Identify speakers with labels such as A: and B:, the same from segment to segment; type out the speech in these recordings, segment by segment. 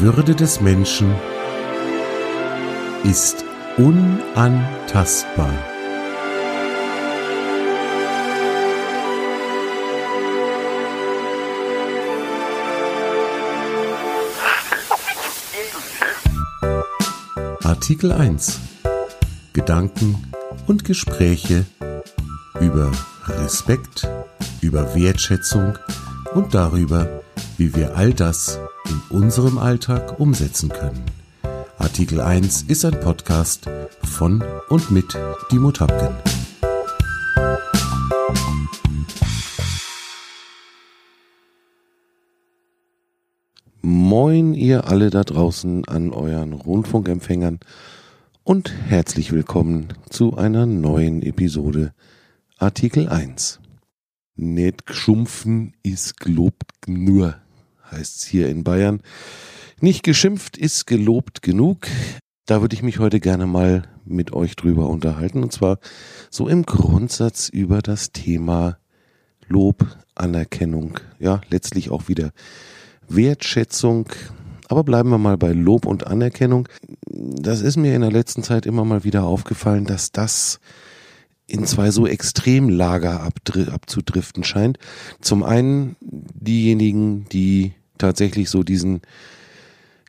A: Würde des Menschen ist unantastbar. Artikel 1 Gedanken und Gespräche über Respekt, über Wertschätzung und darüber, wie wir all das in unserem Alltag umsetzen können. Artikel 1 ist ein Podcast von und mit Dimo Tapken. Moin ihr alle da draußen an euren Rundfunkempfängern und herzlich willkommen zu einer neuen Episode Artikel 1. Nicht geschumpfen ist gelobt nur, heißt's hier in Bayern. Nicht geschimpft ist gelobt genug. Da würde ich mich heute gerne mal mit euch drüber unterhalten. Und zwar so im Grundsatz über das Thema Lob, Anerkennung. Ja, letztlich auch wieder Wertschätzung. Aber bleiben wir mal bei Lob und Anerkennung. Das ist mir in der letzten Zeit immer mal wieder aufgefallen, dass das in zwei so Extremlager abzudriften scheint. Zum einen diejenigen, die tatsächlich so diesen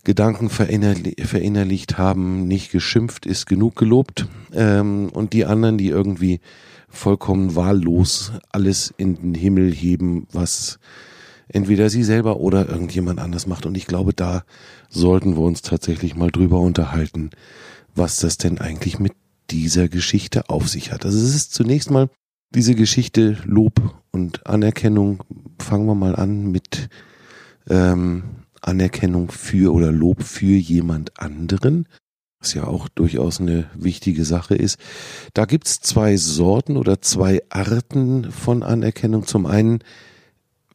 A: Gedanken verinnerlicht haben, nicht geschimpft ist genug gelobt, ähm, und die anderen, die irgendwie vollkommen wahllos alles in den Himmel heben, was entweder sie selber oder irgendjemand anders macht. Und ich glaube, da sollten wir uns tatsächlich mal drüber unterhalten, was das denn eigentlich mit dieser Geschichte auf sich hat. Also es ist zunächst mal diese Geschichte Lob und Anerkennung. Fangen wir mal an mit ähm, Anerkennung für oder Lob für jemand anderen, was ja auch durchaus eine wichtige Sache ist. Da gibt's zwei Sorten oder zwei Arten von Anerkennung. Zum einen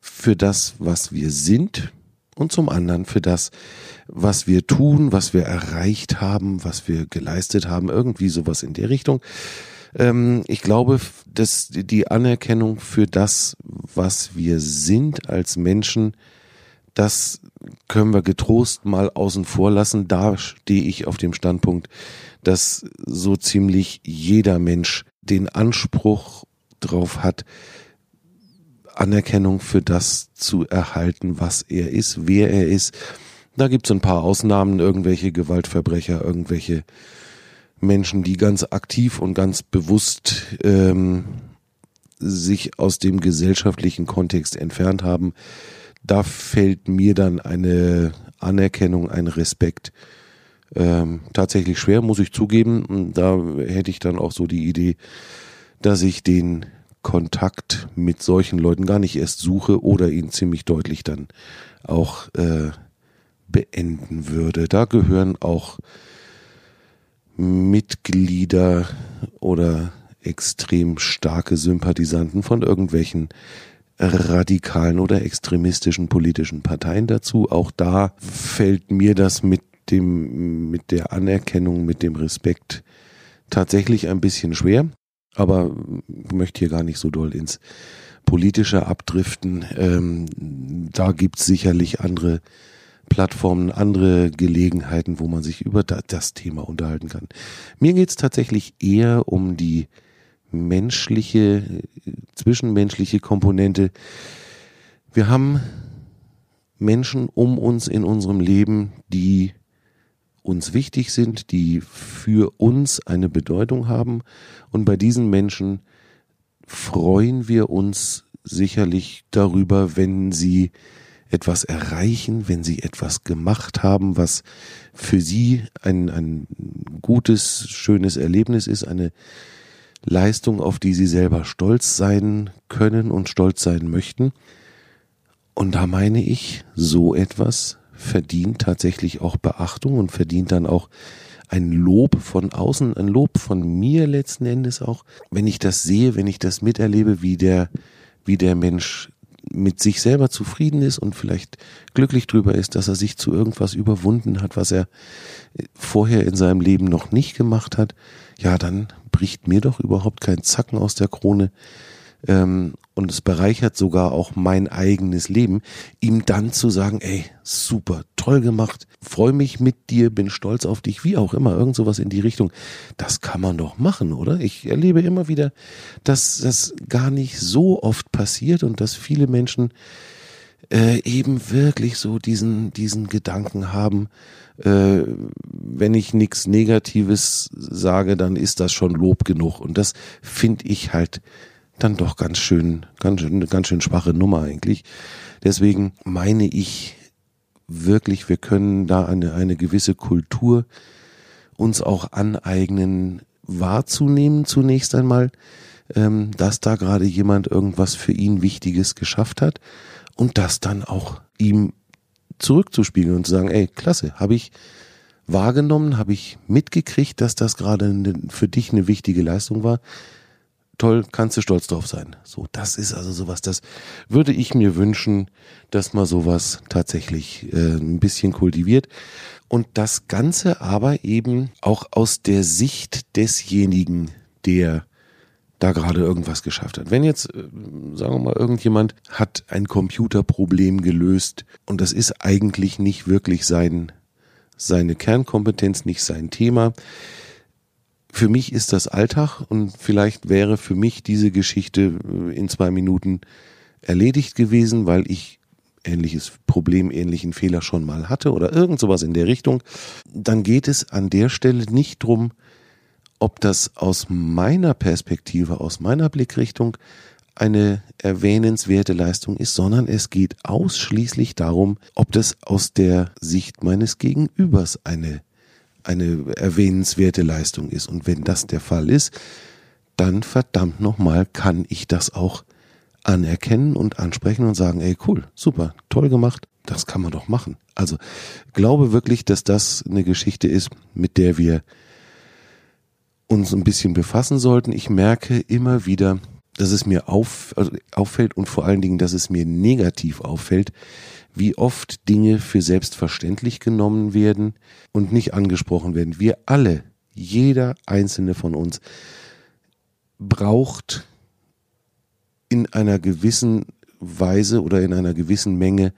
A: für das, was wir sind und zum anderen für das, was wir tun, was wir erreicht haben, was wir geleistet haben, irgendwie sowas in der Richtung. Ähm, ich glaube, dass die Anerkennung für das, was wir sind als Menschen, das können wir getrost mal außen vor lassen. Da stehe ich auf dem Standpunkt, dass so ziemlich jeder Mensch den Anspruch drauf hat, Anerkennung für das zu erhalten, was er ist, wer er ist. Da gibt es ein paar Ausnahmen, irgendwelche Gewaltverbrecher, irgendwelche Menschen, die ganz aktiv und ganz bewusst ähm, sich aus dem gesellschaftlichen Kontext entfernt haben. Da fällt mir dann eine Anerkennung, ein Respekt ähm, tatsächlich schwer, muss ich zugeben. Da hätte ich dann auch so die Idee, dass ich den Kontakt mit solchen Leuten gar nicht erst suche oder ihn ziemlich deutlich dann auch äh, beenden würde. Da gehören auch Mitglieder oder extrem starke Sympathisanten von irgendwelchen radikalen oder extremistischen politischen Parteien dazu. Auch da fällt mir das mit dem, mit der Anerkennung, mit dem Respekt tatsächlich ein bisschen schwer aber ich möchte hier gar nicht so doll ins Politische abdriften. Ähm, da gibt's sicherlich andere Plattformen, andere Gelegenheiten, wo man sich über das Thema unterhalten kann. Mir geht's tatsächlich eher um die menschliche, zwischenmenschliche Komponente. Wir haben Menschen um uns in unserem Leben, die uns wichtig sind, die für uns eine Bedeutung haben. Und bei diesen Menschen freuen wir uns sicherlich darüber, wenn sie etwas erreichen, wenn sie etwas gemacht haben, was für sie ein, ein gutes, schönes Erlebnis ist, eine Leistung, auf die sie selber stolz sein können und stolz sein möchten. Und da meine ich, so etwas verdient tatsächlich auch Beachtung und verdient dann auch ein Lob von außen, ein Lob von mir letzten Endes auch, wenn ich das sehe, wenn ich das miterlebe, wie der, wie der Mensch mit sich selber zufrieden ist und vielleicht glücklich drüber ist, dass er sich zu irgendwas überwunden hat, was er vorher in seinem Leben noch nicht gemacht hat, ja, dann bricht mir doch überhaupt kein Zacken aus der Krone. Ähm, und es bereichert sogar auch mein eigenes Leben, ihm dann zu sagen, ey, super, toll gemacht, freue mich mit dir, bin stolz auf dich, wie auch immer, irgend sowas in die Richtung. Das kann man doch machen, oder? Ich erlebe immer wieder, dass das gar nicht so oft passiert und dass viele Menschen äh, eben wirklich so diesen, diesen Gedanken haben, äh, wenn ich nichts Negatives sage, dann ist das schon Lob genug. Und das finde ich halt dann doch ganz schön, ganz schön, ganz schön schwache Nummer eigentlich. Deswegen meine ich wirklich, wir können da eine, eine gewisse Kultur uns auch aneignen, wahrzunehmen zunächst einmal, ähm, dass da gerade jemand irgendwas für ihn Wichtiges geschafft hat und das dann auch ihm zurückzuspiegeln und zu sagen, ey, klasse, habe ich wahrgenommen, habe ich mitgekriegt, dass das gerade für dich eine wichtige Leistung war. Toll, kannst du stolz drauf sein. So, das ist also sowas, das würde ich mir wünschen, dass man sowas tatsächlich äh, ein bisschen kultiviert. Und das Ganze aber eben auch aus der Sicht desjenigen, der da gerade irgendwas geschafft hat. Wenn jetzt, äh, sagen wir mal, irgendjemand hat ein Computerproblem gelöst und das ist eigentlich nicht wirklich sein, seine Kernkompetenz, nicht sein Thema. Für mich ist das Alltag und vielleicht wäre für mich diese Geschichte äh, in zwei Minuten erledigt gewesen, weil ich ähnliches Problem, ähnlichen Fehler schon mal hatte oder irgend sowas in der Richtung. Dann geht es an der Stelle nicht drum, ob das aus meiner Perspektive, aus meiner Blickrichtung eine erwähnenswerte Leistung ist, sondern es geht ausschließlich darum, ob das aus der Sicht meines Gegenübers eine, eine erwähnenswerte Leistung ist. Und wenn das der Fall ist, dann verdammt nochmal kann ich das auch anerkennen und ansprechen und sagen, ey cool, super, toll gemacht, das kann man doch machen. Also glaube wirklich, dass das eine Geschichte ist, mit der wir uns ein bisschen befassen sollten. Ich merke immer wieder, dass es mir auf, also auffällt und vor allen Dingen, dass es mir negativ auffällt, wie oft Dinge für selbstverständlich genommen werden und nicht angesprochen werden. Wir alle, jeder einzelne von uns, braucht in einer gewissen Weise oder in einer gewissen Menge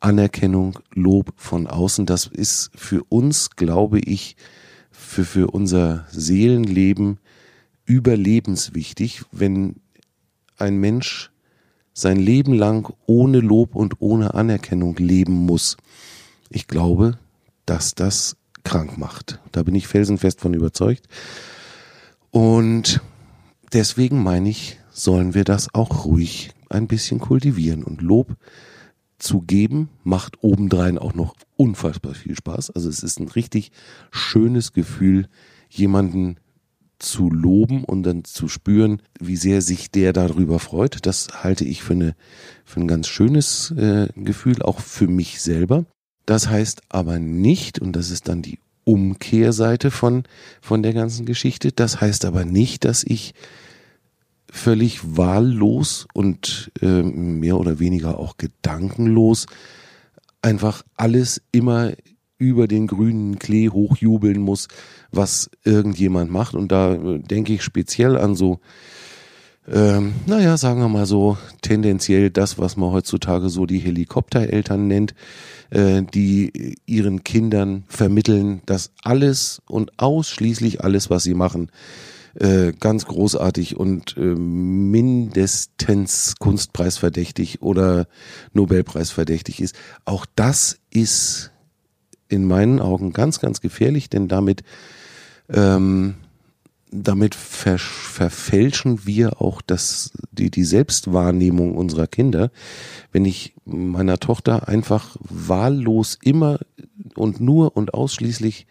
A: Anerkennung, Lob von außen. Das ist für uns, glaube ich, für, für unser Seelenleben überlebenswichtig, wenn ein Mensch sein Leben lang ohne Lob und ohne Anerkennung leben muss. Ich glaube, dass das krank macht. Da bin ich felsenfest von überzeugt. Und deswegen meine ich, sollen wir das auch ruhig ein bisschen kultivieren. Und Lob zu geben macht obendrein auch noch unfassbar viel Spaß. Also es ist ein richtig schönes Gefühl, jemanden zu loben und dann zu spüren, wie sehr sich der darüber freut. Das halte ich für, eine, für ein ganz schönes äh, Gefühl, auch für mich selber. Das heißt aber nicht, und das ist dann die Umkehrseite von, von der ganzen Geschichte, das heißt aber nicht, dass ich völlig wahllos und äh, mehr oder weniger auch gedankenlos einfach alles immer über den grünen Klee hochjubeln muss, was irgendjemand macht. Und da äh, denke ich speziell an so, ähm, naja, sagen wir mal so, tendenziell das, was man heutzutage so die Helikoptereltern nennt, äh, die ihren Kindern vermitteln, dass alles und ausschließlich alles, was sie machen, äh, ganz großartig und äh, mindestens Kunstpreisverdächtig oder Nobelpreisverdächtig ist. Auch das ist in meinen Augen ganz, ganz gefährlich, denn damit ähm, damit ver verfälschen wir auch das, die, die Selbstwahrnehmung unserer Kinder. Wenn ich meiner Tochter einfach wahllos immer und nur und ausschließlich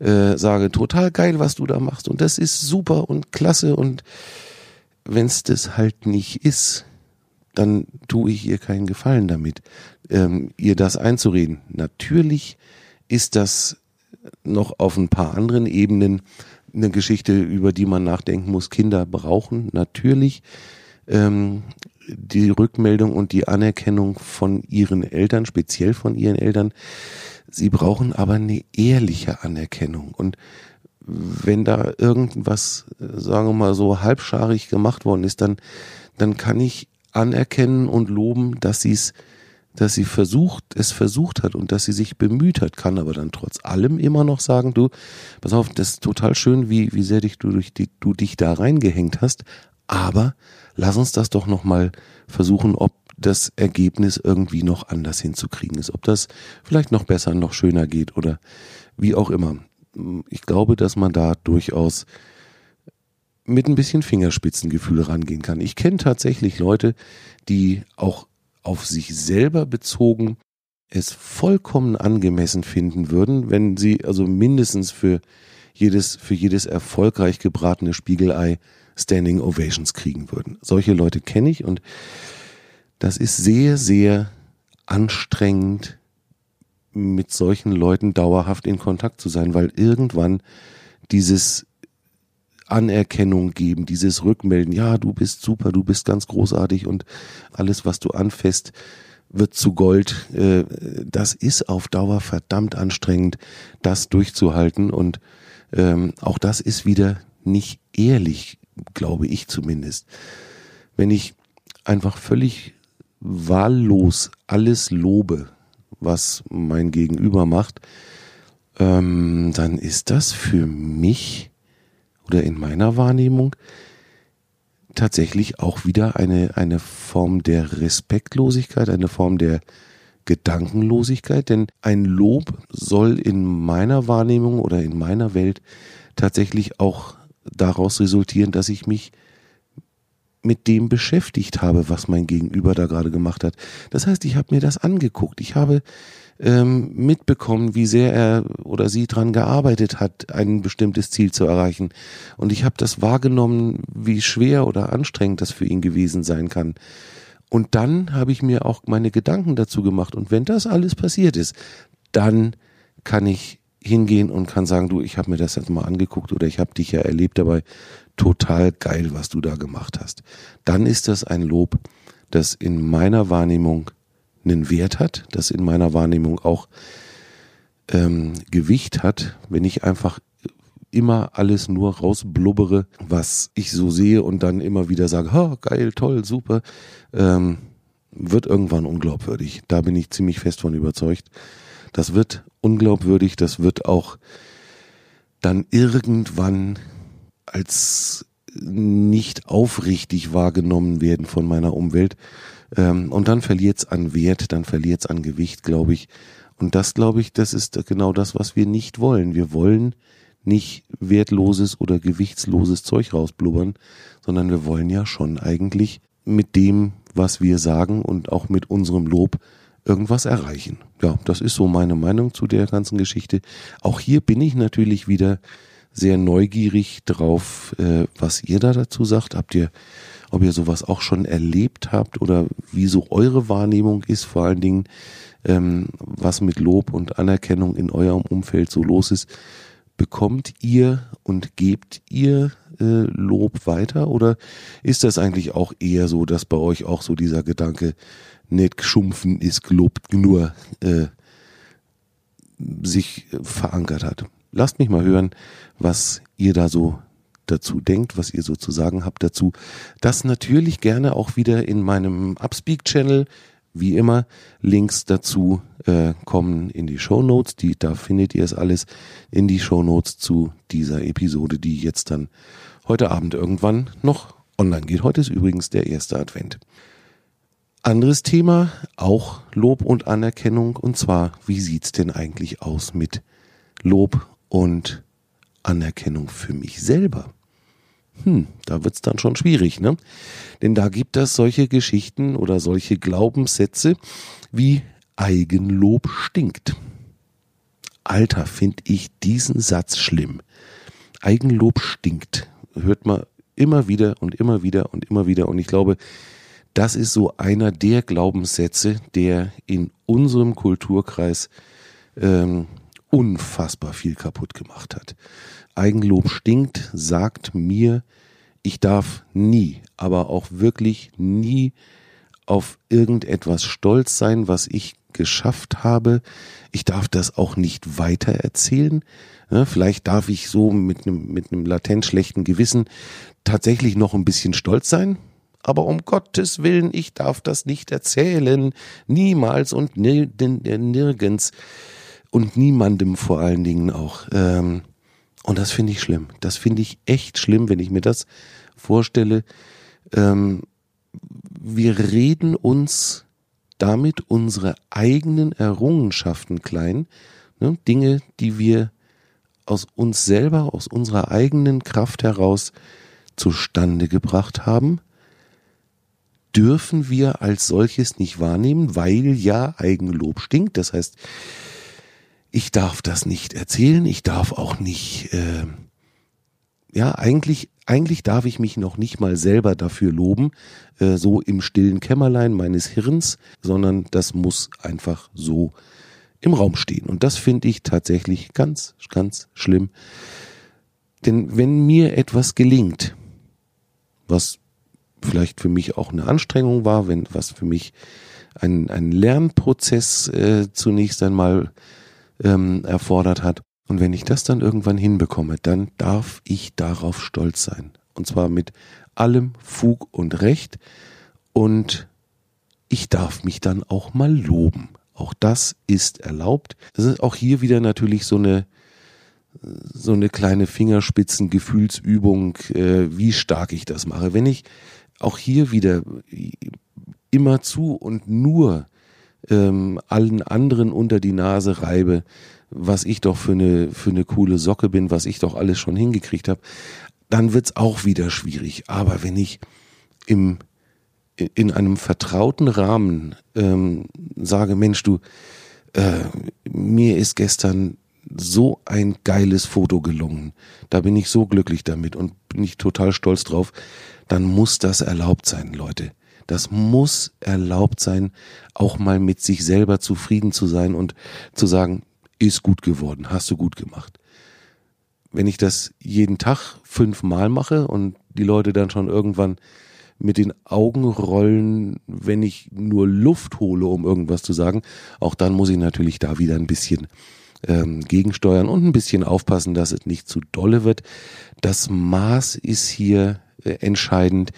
A: äh, sage, total geil, was du da machst und das ist super und klasse und wenn es das halt nicht ist, dann tue ich ihr keinen Gefallen damit, ähm, ihr das einzureden. Natürlich ist das noch auf ein paar anderen Ebenen eine Geschichte, über die man nachdenken muss. Kinder brauchen natürlich ähm, die Rückmeldung und die Anerkennung von ihren Eltern, speziell von ihren Eltern. Sie brauchen aber eine ehrliche Anerkennung. Und wenn da irgendwas, sagen wir mal so, halbscharig gemacht worden ist, dann, dann kann ich anerkennen und loben, dass sie es dass sie versucht, es versucht hat und dass sie sich bemüht hat, kann aber dann trotz allem immer noch sagen, du, pass auf, das ist total schön, wie, wie sehr dich du, durch die, du dich da reingehängt hast, aber lass uns das doch nochmal versuchen, ob das Ergebnis irgendwie noch anders hinzukriegen ist, ob das vielleicht noch besser, noch schöner geht oder wie auch immer. Ich glaube, dass man da durchaus mit ein bisschen Fingerspitzengefühl rangehen kann. Ich kenne tatsächlich Leute, die auch auf sich selber bezogen es vollkommen angemessen finden würden, wenn sie also mindestens für jedes, für jedes erfolgreich gebratene Spiegelei Standing Ovations kriegen würden. Solche Leute kenne ich und das ist sehr, sehr anstrengend, mit solchen Leuten dauerhaft in Kontakt zu sein, weil irgendwann dieses Anerkennung geben, dieses Rückmelden, ja, du bist super, du bist ganz großartig und alles, was du anfasst, wird zu Gold. Äh, das ist auf Dauer verdammt anstrengend, das durchzuhalten und ähm, auch das ist wieder nicht ehrlich, glaube ich zumindest. Wenn ich einfach völlig wahllos alles lobe, was mein Gegenüber macht, ähm, dann ist das für mich oder in meiner Wahrnehmung tatsächlich auch wieder eine, eine Form der Respektlosigkeit, eine Form der Gedankenlosigkeit, denn ein Lob soll in meiner Wahrnehmung oder in meiner Welt tatsächlich auch daraus resultieren, dass ich mich mit dem beschäftigt habe, was mein Gegenüber da gerade gemacht hat. Das heißt, ich habe mir das angeguckt. Ich habe ähm, mitbekommen, wie sehr er oder sie dran gearbeitet hat, ein bestimmtes Ziel zu erreichen. Und ich habe das wahrgenommen, wie schwer oder anstrengend das für ihn gewesen sein kann. Und dann habe ich mir auch meine Gedanken dazu gemacht. Und wenn das alles passiert ist, dann kann ich hingehen und kann sagen, du, ich habe mir das jetzt mal angeguckt oder ich habe dich ja erlebt dabei. Total geil, was du da gemacht hast. Dann ist das ein Lob, das in meiner Wahrnehmung einen Wert hat, das in meiner Wahrnehmung auch ähm, Gewicht hat, wenn ich einfach immer alles nur rausblubbere, was ich so sehe und dann immer wieder sage, ha, geil, toll, super, ähm, wird irgendwann unglaubwürdig. Da bin ich ziemlich fest von überzeugt. Das wird unglaubwürdig, das wird auch dann irgendwann als nicht aufrichtig wahrgenommen werden von meiner Umwelt. Ähm, und dann verliert es an Wert, dann verliert es an Gewicht, glaube ich. Und das, glaube ich, das ist genau das, was wir nicht wollen. Wir wollen nicht wertloses oder gewichtsloses Zeug rausblubbern, sondern wir wollen ja schon eigentlich mit dem, was wir sagen und auch mit unserem Lob irgendwas erreichen. Ja, das ist so meine Meinung zu der ganzen Geschichte. Auch hier bin ich natürlich wieder sehr neugierig drauf, äh, was ihr da dazu sagt. Habt ihr ob ihr sowas auch schon erlebt habt oder wie so eure Wahrnehmung ist, vor allen Dingen, ähm, was mit Lob und Anerkennung in eurem Umfeld so los ist. Bekommt ihr und gebt ihr äh, Lob weiter oder ist das eigentlich auch eher so, dass bei euch auch so dieser Gedanke, nicht geschumpfen ist gelobt nur äh, sich verankert hat? Lasst mich mal hören, was ihr da so dazu denkt, was ihr so zu sagen habt dazu. Das natürlich gerne auch wieder in meinem Upspeak-Channel. Wie immer, Links dazu äh, kommen in die Show Notes. Die, da findet ihr es alles in die Show Notes zu dieser Episode, die jetzt dann heute Abend irgendwann noch online geht. Heute ist übrigens der erste Advent. Anderes Thema, auch Lob und Anerkennung. Und zwar, wie sieht's denn eigentlich aus mit Lob und Anerkennung für mich selber. Hm, da wird's dann schon schwierig, ne? Denn da gibt es solche Geschichten oder solche Glaubenssätze wie Eigenlob stinkt. Alter, finde ich diesen Satz schlimm. Eigenlob stinkt. Hört man immer wieder und immer wieder und immer wieder. Und ich glaube, das ist so einer der Glaubenssätze, der in unserem Kulturkreis ähm, unfassbar viel kaputt gemacht hat. Eigenlob stinkt, sagt mir, ich darf nie, aber auch wirklich nie auf irgendetwas stolz sein, was ich geschafft habe. Ich darf das auch nicht weiter erzählen. Vielleicht darf ich so mit einem, mit einem latent schlechten Gewissen tatsächlich noch ein bisschen stolz sein aber um Gottes Willen, ich darf das nicht erzählen, niemals und nir nirgends und niemandem vor allen Dingen auch. Ähm, und das finde ich schlimm. Das finde ich echt schlimm, wenn ich mir das vorstelle. Ähm, wir reden uns damit unsere eigenen Errungenschaften klein, ne? Dinge, die wir aus uns selber, aus unserer eigenen Kraft heraus zustande gebracht haben, dürfen wir als solches nicht wahrnehmen, weil ja Eigenlob stinkt. Das heißt, ich darf das nicht erzählen, ich darf auch nicht, äh, ja, eigentlich, eigentlich darf ich mich noch nicht mal selber dafür loben, äh, so im stillen Kämmerlein meines Hirns, sondern das muss einfach so im Raum stehen. Und das finde ich tatsächlich ganz, ganz schlimm. Denn wenn mir etwas gelingt, was vielleicht für mich auch eine Anstrengung war, wenn was für mich ein, ein Lernprozess äh, zunächst einmal ähm, erfordert hat. Und wenn ich das dann irgendwann hinbekomme, dann darf ich darauf stolz sein. Und zwar mit allem Fug und Recht. Und ich darf mich dann auch mal loben. Auch das ist erlaubt. Das ist auch hier wieder natürlich so eine so eine kleine Fingerspitzengefühlsübung, äh, wie stark ich das mache. Wenn ich auch hier wieder immer zu und nur ähm, allen anderen unter die Nase reibe, was ich doch für eine, für eine coole Socke bin, was ich doch alles schon hingekriegt habe, dann wird's auch wieder schwierig. Aber wenn ich im, in einem vertrauten Rahmen ähm, sage, Mensch, du, äh, mir ist gestern so ein geiles Foto gelungen. Da bin ich so glücklich damit und bin ich total stolz drauf. Dann muss das erlaubt sein, Leute. Das muss erlaubt sein, auch mal mit sich selber zufrieden zu sein und zu sagen, ist gut geworden, hast du gut gemacht. Wenn ich das jeden Tag fünfmal mache und die Leute dann schon irgendwann mit den Augen rollen, wenn ich nur Luft hole, um irgendwas zu sagen, auch dann muss ich natürlich da wieder ein bisschen ähm, gegensteuern und ein bisschen aufpassen, dass es nicht zu dolle wird. Das Maß ist hier äh, entscheidend.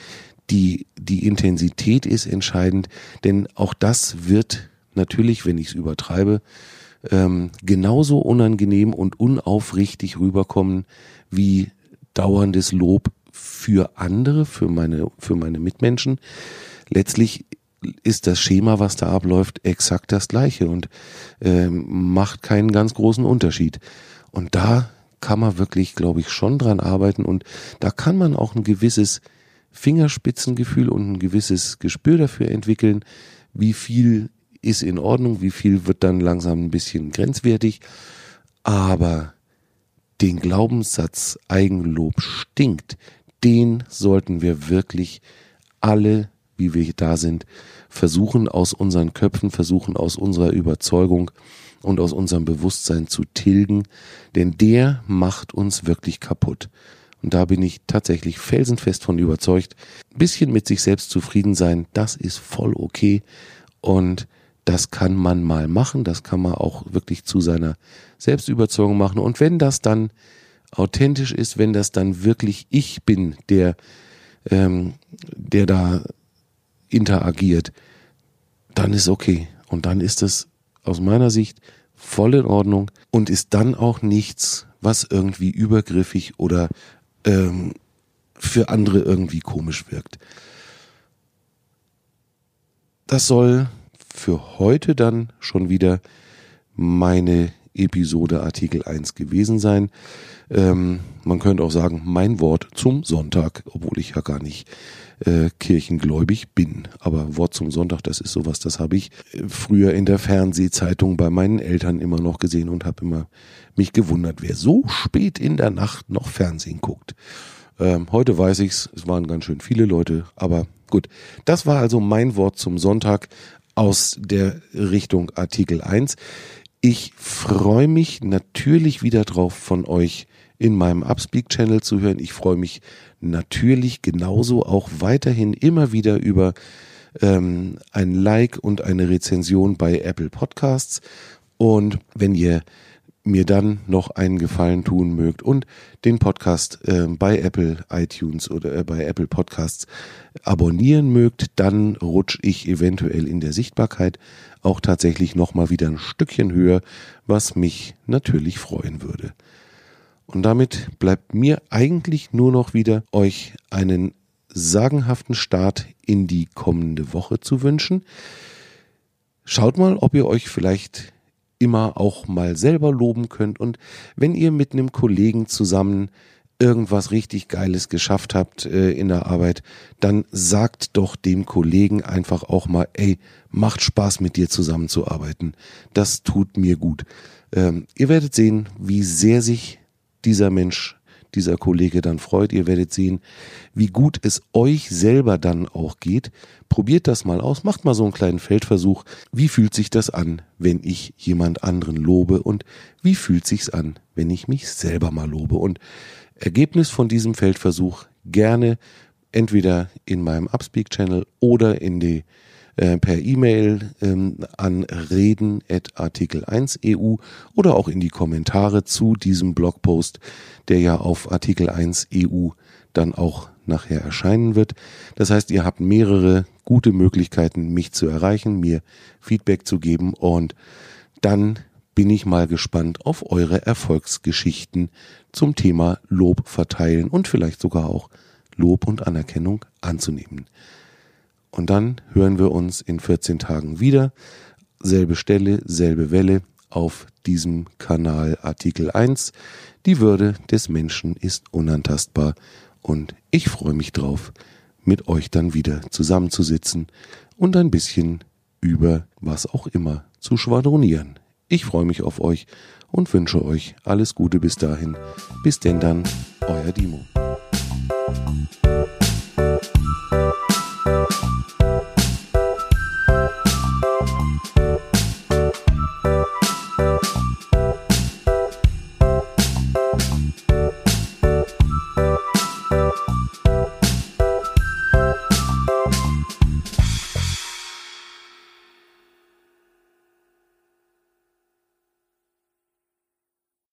A: Die, die Intensität ist entscheidend, denn auch das wird natürlich, wenn ich es übertreibe, ähm, genauso unangenehm und unaufrichtig rüberkommen wie dauerndes Lob für andere, für meine, für meine Mitmenschen. Letztlich ist das Schema, was da abläuft, exakt das gleiche und ähm, macht keinen ganz großen Unterschied. Und da kann man wirklich, glaube ich, schon dran arbeiten und da kann man auch ein gewisses Fingerspitzengefühl und ein gewisses Gespür dafür entwickeln, wie viel ist in Ordnung, wie viel wird dann langsam ein bisschen grenzwertig. Aber den Glaubenssatz Eigenlob stinkt, den sollten wir wirklich alle wie wir da sind, versuchen aus unseren Köpfen, versuchen aus unserer Überzeugung und aus unserem Bewusstsein zu tilgen, denn der macht uns wirklich kaputt. Und da bin ich tatsächlich felsenfest von überzeugt. Ein bisschen mit sich selbst zufrieden sein, das ist voll okay. Und das kann man mal machen, das kann man auch wirklich zu seiner Selbstüberzeugung machen. Und wenn das dann authentisch ist, wenn das dann wirklich ich bin, der, ähm, der da interagiert, dann ist okay. Und dann ist es aus meiner Sicht voll in Ordnung und ist dann auch nichts, was irgendwie übergriffig oder ähm, für andere irgendwie komisch wirkt. Das soll für heute dann schon wieder meine Episode Artikel 1 gewesen sein. Ähm, man könnte auch sagen, mein Wort zum Sonntag, obwohl ich ja gar nicht äh, kirchengläubig bin. Aber Wort zum Sonntag, das ist sowas, das habe ich äh, früher in der Fernsehzeitung bei meinen Eltern immer noch gesehen und habe immer mich gewundert, wer so spät in der Nacht noch Fernsehen guckt. Ähm, heute weiß ich's, es waren ganz schön viele Leute, aber gut. Das war also mein Wort zum Sonntag aus der Richtung Artikel 1. Ich freue mich natürlich wieder drauf, von euch in meinem Upspeak-Channel zu hören. Ich freue mich natürlich genauso auch weiterhin immer wieder über ähm, ein Like und eine Rezension bei Apple Podcasts. Und wenn ihr mir dann noch einen Gefallen tun mögt und den Podcast äh, bei Apple iTunes oder äh, bei Apple Podcasts abonnieren mögt, dann rutsche ich eventuell in der Sichtbarkeit auch tatsächlich noch mal wieder ein Stückchen höher, was mich natürlich freuen würde. Und damit bleibt mir eigentlich nur noch wieder euch einen sagenhaften Start in die kommende Woche zu wünschen. Schaut mal, ob ihr euch vielleicht immer auch mal selber loben könnt und wenn ihr mit einem Kollegen zusammen irgendwas richtig Geiles geschafft habt äh, in der Arbeit, dann sagt doch dem Kollegen einfach auch mal, ey, macht Spaß mit dir zusammenzuarbeiten. Das tut mir gut. Ähm, ihr werdet sehen, wie sehr sich dieser Mensch dieser Kollege dann freut. Ihr werdet sehen, wie gut es euch selber dann auch geht. Probiert das mal aus, macht mal so einen kleinen Feldversuch. Wie fühlt sich das an, wenn ich jemand anderen lobe und wie fühlt sich's an, wenn ich mich selber mal lobe? Und Ergebnis von diesem Feldversuch gerne entweder in meinem Upspeak Channel oder in die äh, per E-Mail ähm, an reden.artikel1eu oder auch in die Kommentare zu diesem Blogpost, der ja auf Artikel 1 EU dann auch nachher erscheinen wird. Das heißt, ihr habt mehrere gute Möglichkeiten, mich zu erreichen, mir Feedback zu geben und dann bin ich mal gespannt auf eure Erfolgsgeschichten zum Thema Lob verteilen und vielleicht sogar auch Lob und Anerkennung anzunehmen. Und dann hören wir uns in 14 Tagen wieder. Selbe Stelle, selbe Welle auf diesem Kanal Artikel 1. Die Würde des Menschen ist unantastbar und ich freue mich drauf, mit euch dann wieder zusammenzusitzen und ein bisschen über was auch immer zu schwadronieren. Ich freue mich auf euch und wünsche euch alles Gute bis dahin. Bis denn dann, euer Dimo.